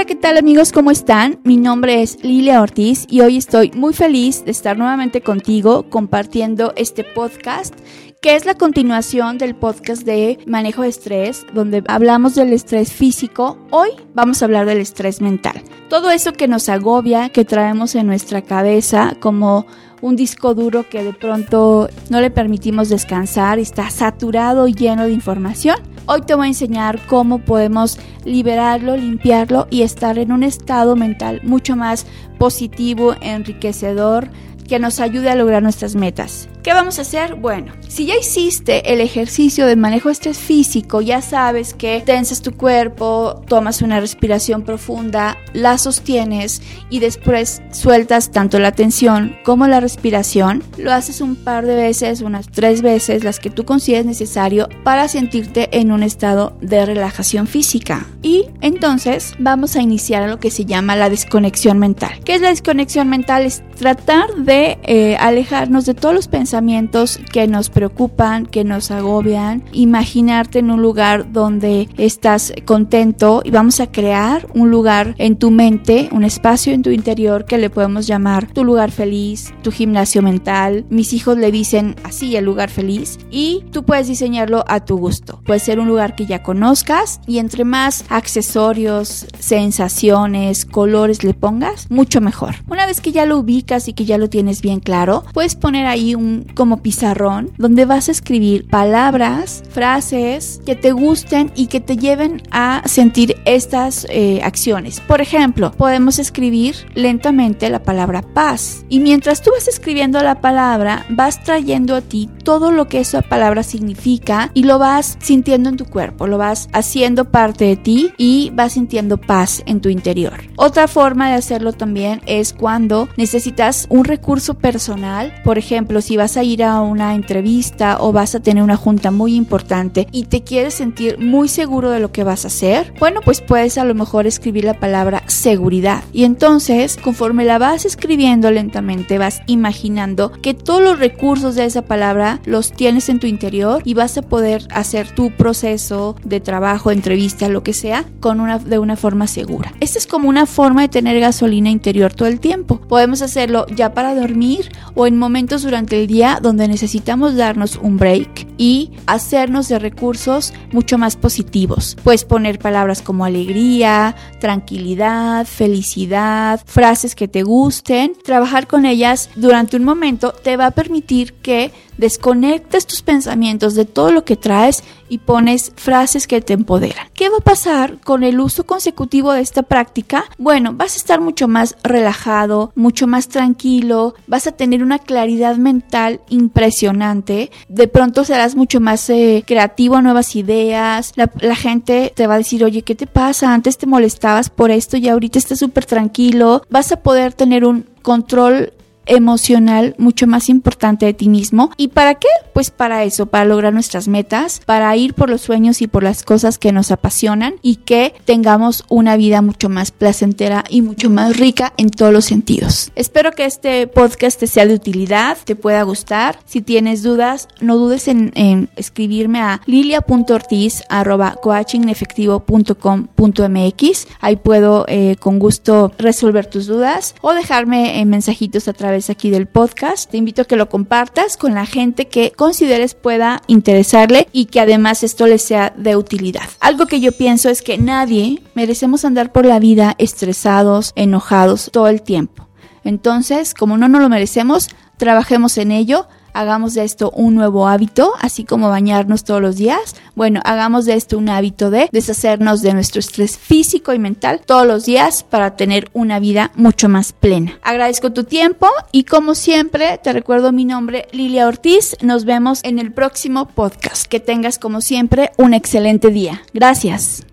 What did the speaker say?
Hola, ¿qué tal amigos? ¿Cómo están? Mi nombre es Lilia Ortiz y hoy estoy muy feliz de estar nuevamente contigo compartiendo este podcast que es la continuación del podcast de manejo de estrés, donde hablamos del estrés físico. Hoy vamos a hablar del estrés mental. Todo eso que nos agobia, que traemos en nuestra cabeza como un disco duro que de pronto no le permitimos descansar, está saturado y lleno de información. Hoy te voy a enseñar cómo podemos liberarlo, limpiarlo y estar en un estado mental mucho más positivo, enriquecedor, que nos ayude a lograr nuestras metas. ¿Qué vamos a hacer? Bueno, si ya hiciste el ejercicio de manejo de estrés físico, ya sabes que tensas tu cuerpo, tomas una respiración profunda, la sostienes y después sueltas tanto la tensión como la respiración. Lo haces un par de veces, unas tres veces, las que tú consideres necesario para sentirte en un estado de relajación física. Y entonces vamos a iniciar lo que se llama la desconexión mental. ¿Qué es la desconexión mental? Es tratar de eh, alejarnos de todos los pensamientos pensamientos que nos preocupan, que nos agobian, imaginarte en un lugar donde estás contento y vamos a crear un lugar en tu mente, un espacio en tu interior que le podemos llamar tu lugar feliz, tu gimnasio mental. Mis hijos le dicen así el lugar feliz y tú puedes diseñarlo a tu gusto. Puede ser un lugar que ya conozcas y entre más accesorios, sensaciones, colores le pongas, mucho mejor. Una vez que ya lo ubicas y que ya lo tienes bien claro, puedes poner ahí un como pizarrón donde vas a escribir palabras, frases que te gusten y que te lleven a sentir estas eh, acciones. Por ejemplo, podemos escribir lentamente la palabra paz y mientras tú vas escribiendo la palabra vas trayendo a ti todo lo que esa palabra significa y lo vas sintiendo en tu cuerpo, lo vas haciendo parte de ti y vas sintiendo paz en tu interior. Otra forma de hacerlo también es cuando necesitas un recurso personal, por ejemplo, si vas a ir a una entrevista o vas a tener una junta muy importante y te quieres sentir muy seguro de lo que vas a hacer, bueno, pues puedes a lo mejor escribir la palabra seguridad. Y entonces, conforme la vas escribiendo lentamente, vas imaginando que todos los recursos de esa palabra los tienes en tu interior y vas a poder hacer tu proceso de trabajo, entrevista, lo que sea, con una, de una forma segura. Esta es como una forma de tener gasolina interior todo el tiempo. Podemos hacerlo ya para dormir o en momentos durante el día donde necesitamos darnos un break y hacernos de recursos mucho más positivos. Puedes poner palabras como alegría, tranquilidad, felicidad, frases que te gusten. Trabajar con ellas durante un momento te va a permitir que desconectes tus pensamientos de todo lo que traes y pones frases que te empoderan. ¿Qué va a pasar con el uso consecutivo de esta práctica? Bueno, vas a estar mucho más relajado, mucho más tranquilo, vas a tener claridad mental impresionante, de pronto serás mucho más eh, creativo nuevas ideas, la, la, gente te va a decir, oye, ¿qué te pasa? Antes te molestabas por esto y ahorita estás súper tranquilo, vas a poder tener un control emocional mucho más importante de ti mismo. ¿Y para qué? Pues para eso, para lograr nuestras metas, para ir por los sueños y por las cosas que nos apasionan y que tengamos una vida mucho más placentera y mucho más rica en todos los sentidos. Espero que este podcast te sea de utilidad, te pueda gustar. Si tienes dudas, no dudes en, escribirme a lilia.ortiz.coachingefectivo.com.mx. Ahí puedo eh, con gusto resolver tus dudas o dejarme en mensajitos a través aquí del podcast. Te invito a que lo compartas con la gente que consideres pueda interesarle y que además esto le sea de utilidad. Algo que yo pienso es que nadie merecemos andar por la vida estresados, enojados todo el tiempo. Entonces, como no nos lo merecemos, trabajemos en ello, hagamos de esto un nuevo hábito, así como bañarnos todos los días. Bueno, hagamos de esto un hábito de deshacernos de nuestro estrés físico y mental todos los días para tener una vida mucho más plena. Agradezco tu tiempo y como siempre te recuerdo mi nombre Lilia Ortiz. Nos vemos en el próximo podcast. Que tengas como siempre un excelente día. Gracias.